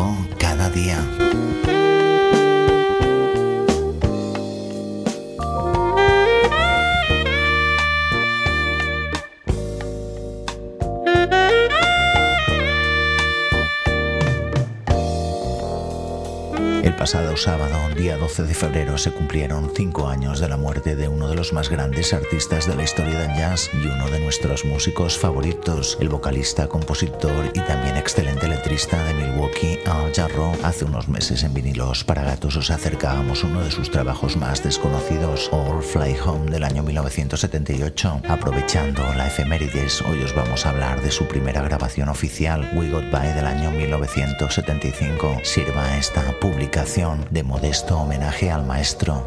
gone. Sábado, día 12 de febrero, se cumplieron cinco años de la muerte de uno de los más grandes artistas de la historia del jazz y uno de nuestros músicos favoritos, el vocalista, compositor y también excelente letrista de Milwaukee, Al Jarreau. Hace unos meses en vinilos para gatos os acercábamos uno de sus trabajos más desconocidos, All Fly Home del año 1978. Aprovechando la efemérides, hoy os vamos a hablar de su primera grabación oficial, We Got By del año 1975. Sirva esta publicación de modesto homenaje al maestro.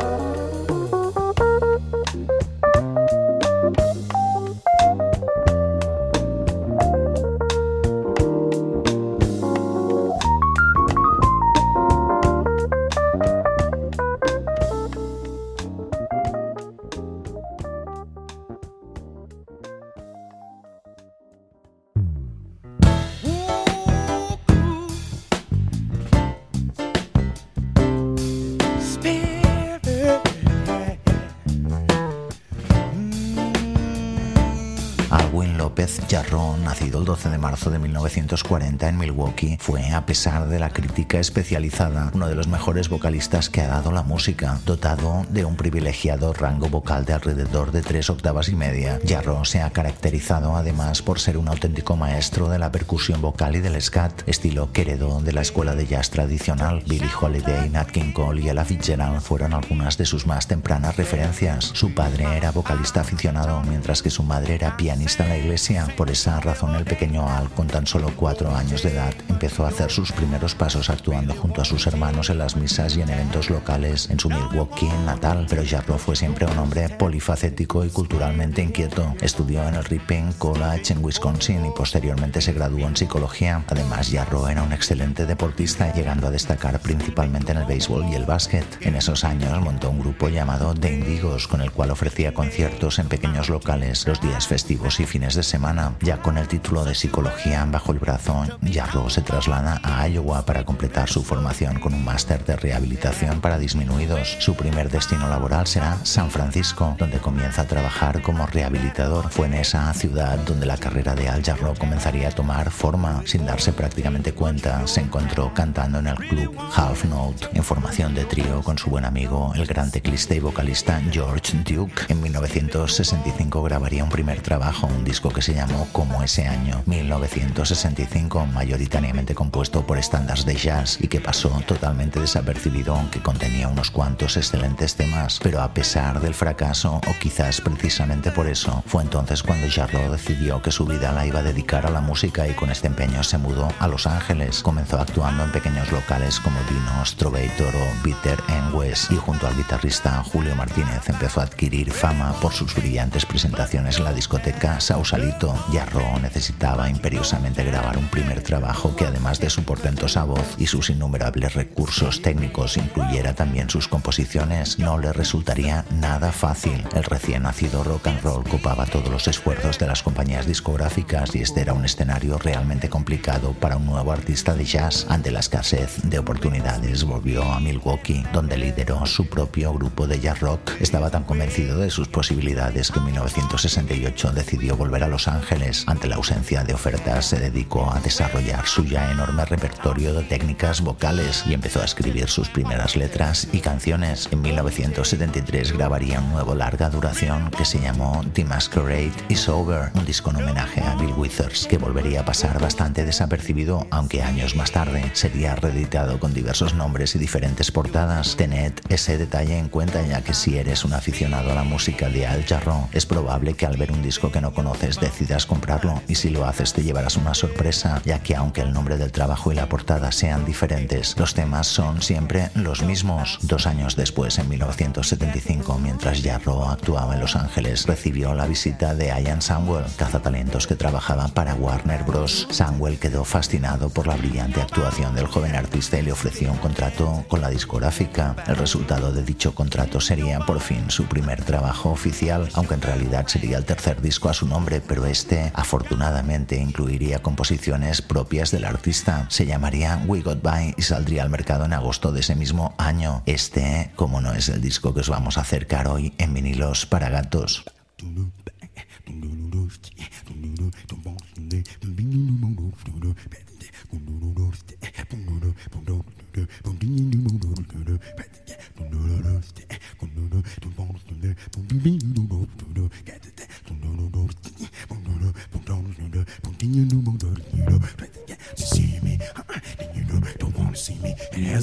Alwin López Jarrón, nacido el 12 de marzo de 1940 en Milwaukee, fue, a pesar de la crítica especializada, uno de los mejores vocalistas que ha dado la música. Dotado de un privilegiado rango vocal de alrededor de tres octavas y media, Jarrón se ha caracterizado además por ser un auténtico maestro de la percusión vocal y del scat, estilo que heredó de la escuela de jazz tradicional. Billie Holiday, Nat King Cole y Ella Fitzgerald fueron algunas de sus más tempranas referencias. Su padre era vocalista aficionado, mientras que su madre era pianista en la iglesia. Por esa razón, el pequeño Al, con tan solo cuatro años de edad, empezó a hacer sus primeros pasos actuando junto a sus hermanos en las misas y en eventos locales en su Milwaukee natal. Pero Jarro fue siempre un hombre polifacético y culturalmente inquieto. Estudió en el Ripon College en Wisconsin y posteriormente se graduó en psicología. Además, Jarro era un excelente deportista, llegando a destacar principalmente en el béisbol y el básquet. En esos años montó un grupo llamado The Indigos, con el cual ofrecía conciertos en pequeños locales los días festivos y fines de semana. Ya con el título de psicología bajo el brazo, Jarro se traslada a Iowa para completar su formación con un máster de rehabilitación para disminuidos. Su primer destino laboral será San Francisco, donde comienza a trabajar como rehabilitador. Fue en esa ciudad donde la carrera de Al Jarro comenzaría a tomar forma. Sin darse prácticamente cuenta, se encontró cantando en el club Half Note en formación de trío con su buen amigo, el gran teclista y vocalista George Duke. En 1965 grabaría un primer trabajo, disco que se llamó como ese año, 1965, mayoritariamente compuesto por estándares de jazz y que pasó totalmente desapercibido aunque contenía unos cuantos excelentes temas, pero a pesar del fracaso, o quizás precisamente por eso, fue entonces cuando Jarreau decidió que su vida la iba a dedicar a la música y con este empeño se mudó a Los Ángeles. Comenzó actuando en pequeños locales como Dinos, Trovator o Bitter and West y junto al guitarrista Julio Martínez empezó a adquirir fama por sus brillantes presentaciones en la discoteca Sausalito. Jarro necesitaba imperiosamente grabar un primer trabajo que además de su portentosa voz y sus innumerables recursos técnicos incluyera también sus composiciones, no le resultaría nada fácil. El recién nacido rock and roll copaba todos los esfuerzos de las compañías discográficas y este era un escenario realmente complicado para un nuevo artista de jazz. Ante la escasez de oportunidades volvió a Milwaukee, donde lideró su propio grupo de jazz rock. Estaba tan convencido de sus posibilidades que en 1968 decidió volver a Los Ángeles. Ante la ausencia de ofertas se dedicó a desarrollar su ya enorme repertorio de técnicas vocales y empezó a escribir sus primeras letras y canciones. En 1973 grabaría un nuevo larga duración que se llamó The Masquerade is Over, un disco en homenaje a Bill Withers que volvería a pasar bastante desapercibido, aunque años más tarde sería reeditado con diversos nombres y diferentes portadas. Tened ese detalle en cuenta ya que si eres un aficionado a la música de Al Jarreau, es probable que al ver un disco que no conoces decidas comprarlo y si lo haces te llevarás una sorpresa, ya que aunque el nombre del trabajo y la portada sean diferentes, los temas son siempre los mismos. Dos años después, en 1975, mientras Jarreau actuaba en Los Ángeles, recibió la visita de Ian Samwell, cazatalentos que trabajaba para Warner Bros. Samwell quedó fascinado por la brillante actuación del joven artista y le ofreció un contrato con la discográfica. El resultado de dicho contrato sería por fin su primer trabajo oficial, aunque en realidad sería el tercer disco a su nombre, pero este afortunadamente incluiría composiciones propias del artista. Se llamaría We Got By y saldría al mercado en agosto de ese mismo año. Este, como no es el disco que os vamos a acercar hoy en vinilos para gatos.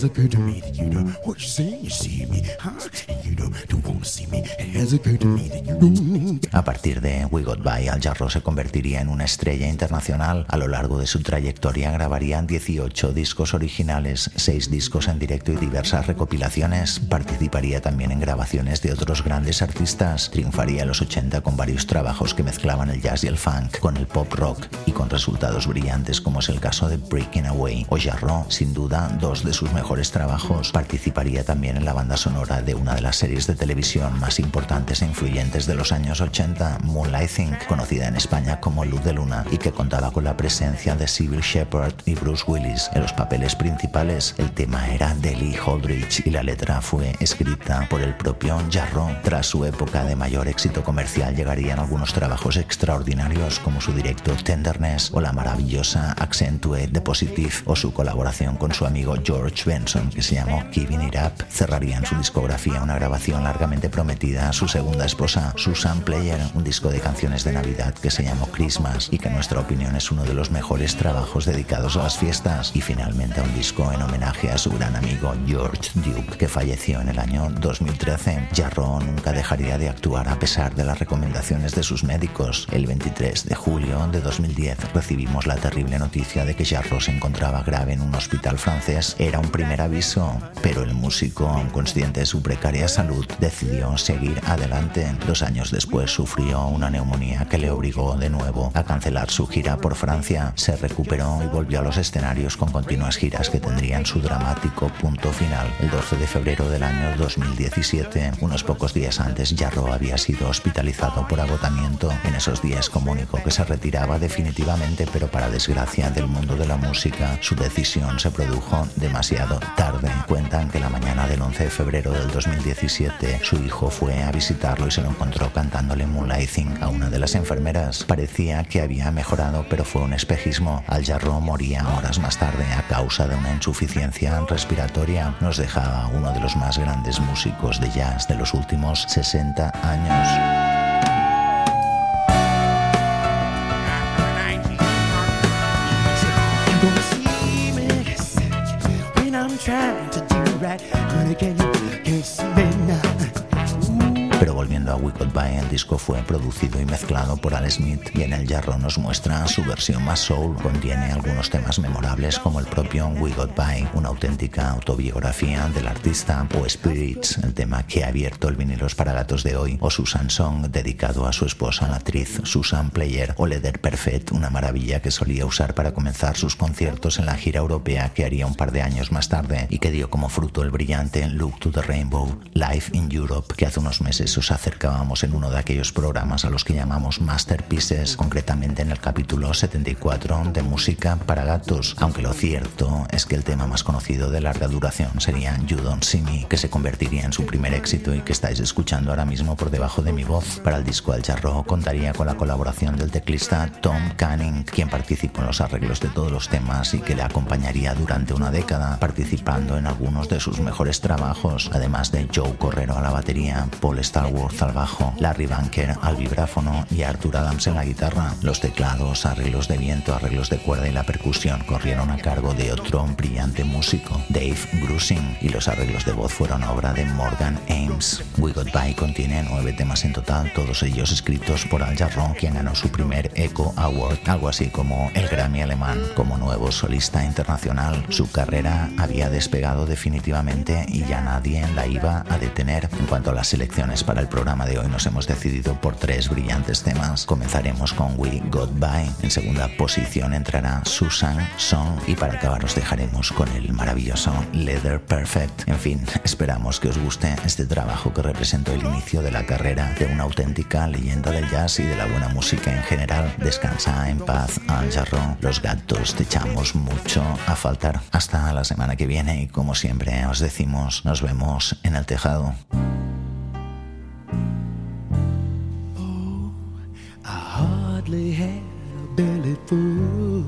Has occurred to me A partir de We Got By, Al Jarreau se convertiría en una estrella internacional. A lo largo de su trayectoria grabarían 18 discos originales, 6 discos en directo y diversas recopilaciones. Participaría también en grabaciones de otros grandes artistas. Triunfaría en los 80 con varios trabajos que mezclaban el jazz y el funk con el pop rock y con resultados brillantes como es el caso de Breaking Away o Jarreau, sin duda dos de sus mejores trabajos. Participaría también en la banda sonora de una de las series de televisión más importantes e influyentes de los años 80, Moonlighting, conocida en España como Luz de Luna, y que contaba con la presencia de Sybil Shepherd y Bruce Willis en los papeles principales. El tema era de Lee Holdridge y la letra fue escrita por el propio Jarreau. Tras su época de mayor éxito comercial llegarían algunos trabajos extraordinarios como su directo Tenderness o la maravillosa Accentuate the Positive o su colaboración con su amigo George Benson que se llamó Keeping It Up. Cerrarían su discografía una grabación largamente prometida a su segunda esposa, Susan Player, un disco de canciones de Navidad que se llamó Christmas y que en nuestra opinión es uno de los mejores trabajos dedicados a las fiestas y finalmente un disco en homenaje a su gran amigo George Duke que falleció en el año 2013. Jarreau nunca dejaría de actuar a pesar de las recomendaciones de sus médicos. El 23 de julio de 2010 recibimos la terrible noticia de que Jarreau se encontraba grave en un hospital francés. Era un primer aviso, pero el músico, aun consciente de su precaria salud, decidió seguir adelante. Dos años después sufrió una neumonía que le obligó de nuevo a cancelar su gira por Francia. Se recuperó y volvió a los escenarios con continuas giras que tendrían su dramático punto final el 12 de febrero del año 2017. Unos pocos días antes, Jarro había sido hospitalizado por agotamiento. En esos días comunicó que se retiraba definitivamente, pero para desgracia del mundo de la música, su decisión se produjo demasiado tarde. Cuentan que la mañana del 11 de febrero del 2017, su hijo fue a visitarlo y se lo encontró cantándole Moonlighting a una de las enfermeras. Parecía que había mejorado, pero fue un espejismo. Al Jarro moría horas más tarde a causa de una insuficiencia respiratoria. Nos dejaba uno de los más grandes músicos de jazz de los últimos 60 años. We Goodbye, el disco fue producido y mezclado por Al Smith y en el Jarro nos muestra su versión más soul. Contiene algunos temas memorables como el propio We Goodbye, una auténtica autobiografía del artista, o Spirits, el tema que ha abierto el vinilos para gatos de hoy, o Susan Song, dedicado a su esposa, la actriz Susan Player, o Leather Perfect, una maravilla que solía usar para comenzar sus conciertos en la gira europea que haría un par de años más tarde y que dio como fruto el brillante Look to the Rainbow, Live in Europe, que hace unos meses os acercábamos en uno de aquellos programas a los que llamamos Masterpieces, concretamente en el capítulo 74 de Música para Gatos, aunque lo cierto es que el tema más conocido de larga duración sería You Don't See Me, que se convertiría en su primer éxito y que estáis escuchando ahora mismo por debajo de mi voz. Para el disco Al Charro contaría con la colaboración del teclista Tom Canning, quien participó en los arreglos de todos los temas y que le acompañaría durante una década, participando en algunos de sus mejores trabajos, además de Joe Correro a la batería, Paul Starworth al bajo, Larry Banker al vibráfono y Arthur Adams en la guitarra. Los teclados, arreglos de viento, arreglos de cuerda y la percusión corrieron a cargo de otro brillante músico, Dave Grusing, y los arreglos de voz fueron obra de Morgan Ames. We Got By contiene nueve temas en total, todos ellos escritos por Al Jarron, quien ganó su primer Echo Award, algo así como el Grammy alemán. Como nuevo solista internacional, su carrera había despegado definitivamente y ya nadie la iba a detener. En cuanto a las selecciones para el programa de hoy, nos hemos decidido por tres brillantes temas. Comenzaremos con We Got By. En segunda posición entrará Susan Song y para acabar os dejaremos con el maravilloso Leather Perfect. En fin, esperamos que os guste este trabajo que representó el inicio de la carrera de una auténtica leyenda del jazz y de la buena música en general. Descansa en paz, Anjarro. Los gatos te echamos mucho a faltar. Hasta la semana que viene y como siempre os decimos, nos vemos en el tejado. Full.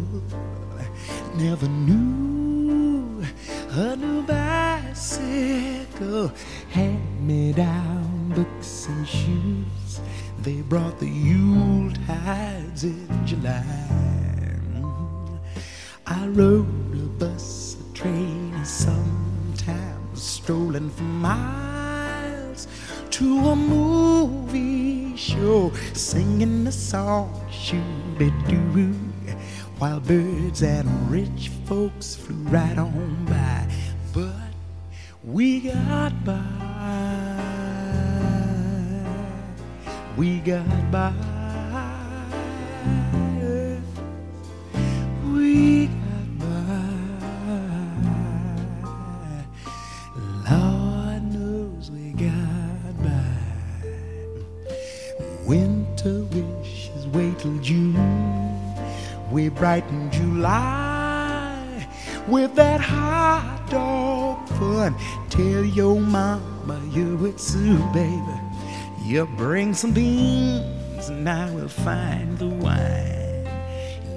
Never knew a new bicycle hand me down books and shoes. They brought the Yule tides in July. I rode a bus, a train, sometimes strolling for miles to a movie show, singing the song shooby doo, while birds and rich folks flew right on by. But we got by, we got by. We brighten July with that hot dog fun. Tell your mama you're with Sue, baby. You bring some beans and I will find the wine.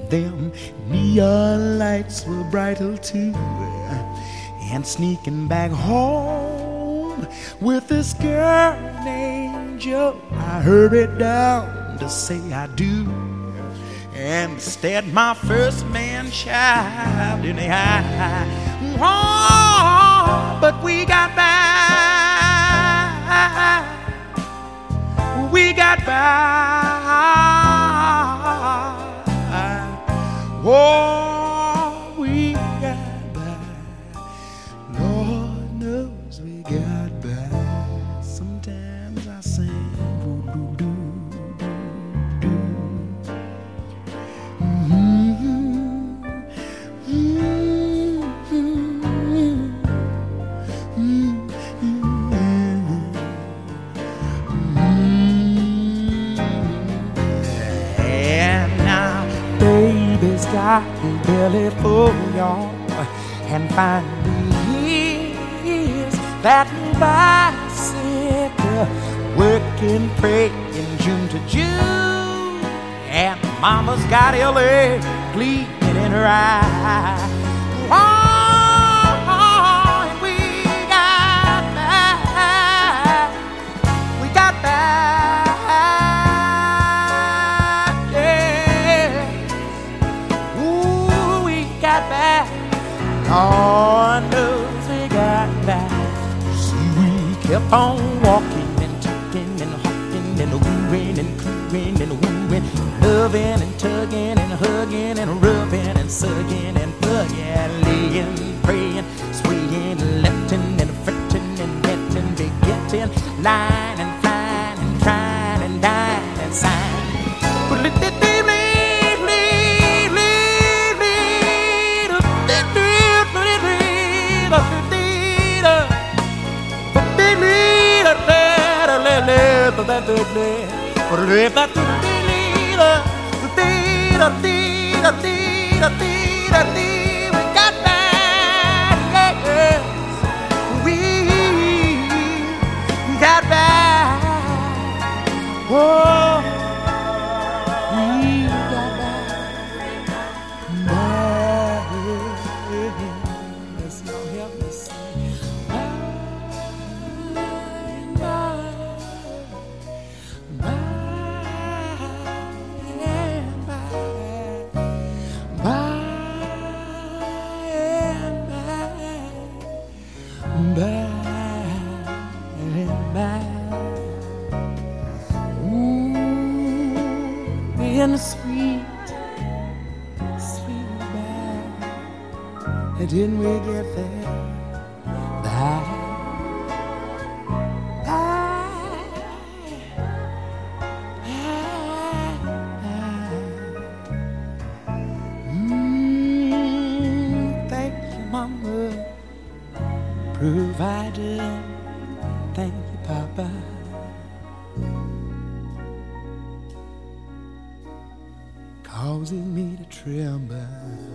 Them neon lights were brighter too. Eh, and sneaking back home with this girl named Joe, I hurried down to say I do. And instead, my first man child in the eye. Oh, but we got by. We got by. Oh, I can barely pull on and find the years that bicycle working, praying June to June. And mama's got LA gleaming in her eyes. Loving and tugging and hugging and rubbing and sucking and bugging, laying, praying, swaying, lifting and fretting and getting, begetting, lying and flying and trying and dying and sighing. We didn't we get there? By, Mm, thank you, Mama, provider. Thank you, Papa. Causing me to tremble.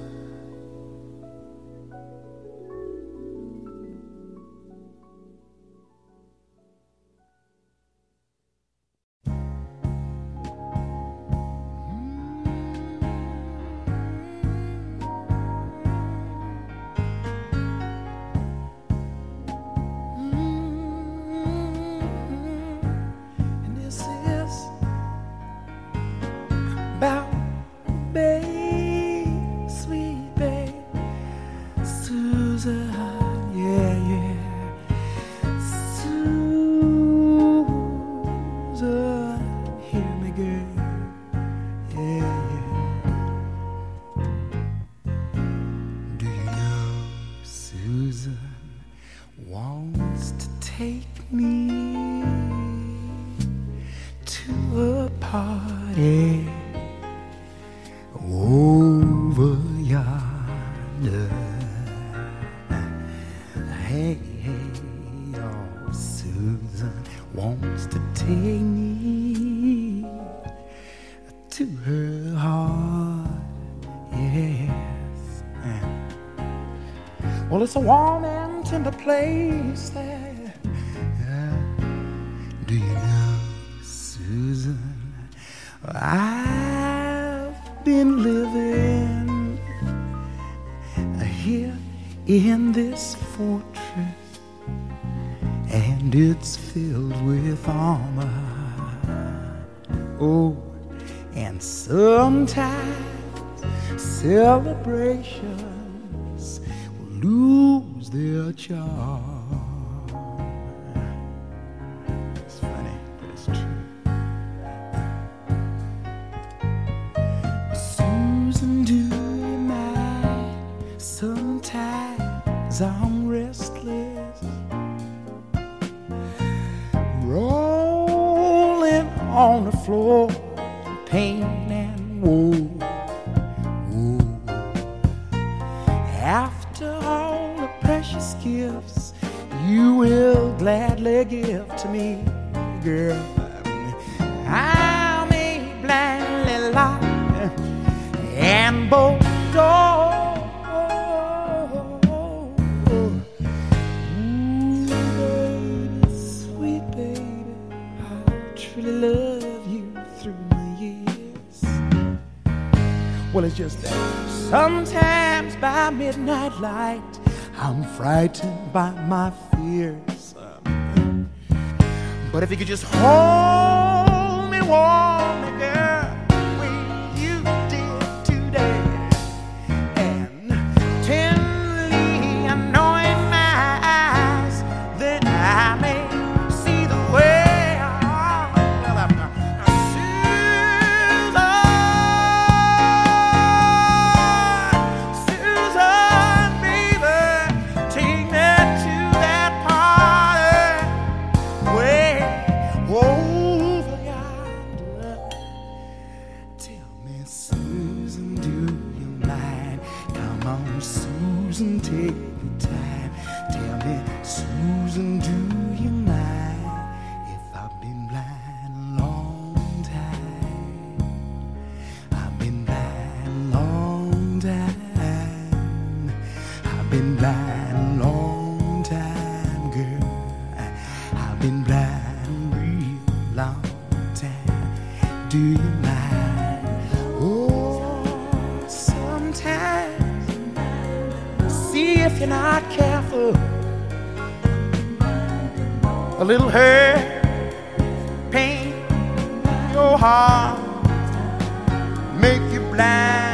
It's a warm and tender place there. Yeah. Do you know, Susan? I've been living here in this fortress, and it's filled with armor. Oh, and sometimes celebrations lose their charm. Ooh, baby, sweet baby, I truly love you through the years. Well, it's just that sometimes by midnight light, I'm frightened by my fears. But if you could just hold me warm, a little hurt, pain, your heart, make you blind.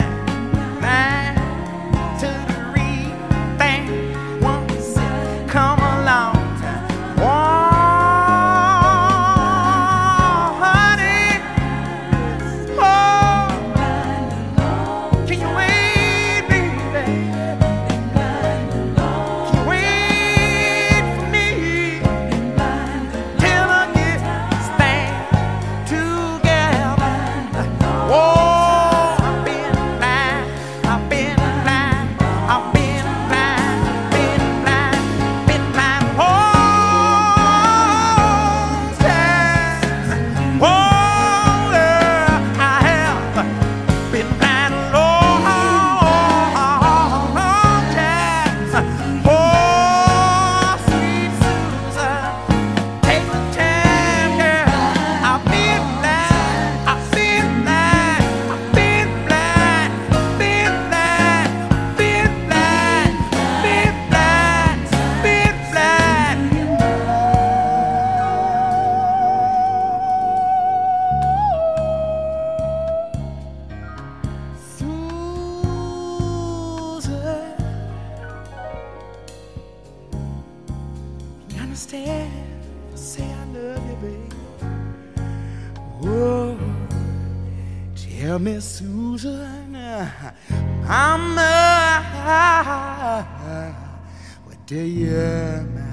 What do you mean?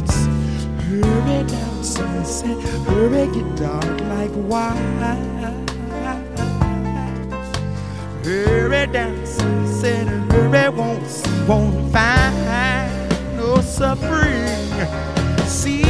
words. Hurry down sunset, hurry get dark like wine. Hurry down sunset, hurry won't, won't find no suffering. See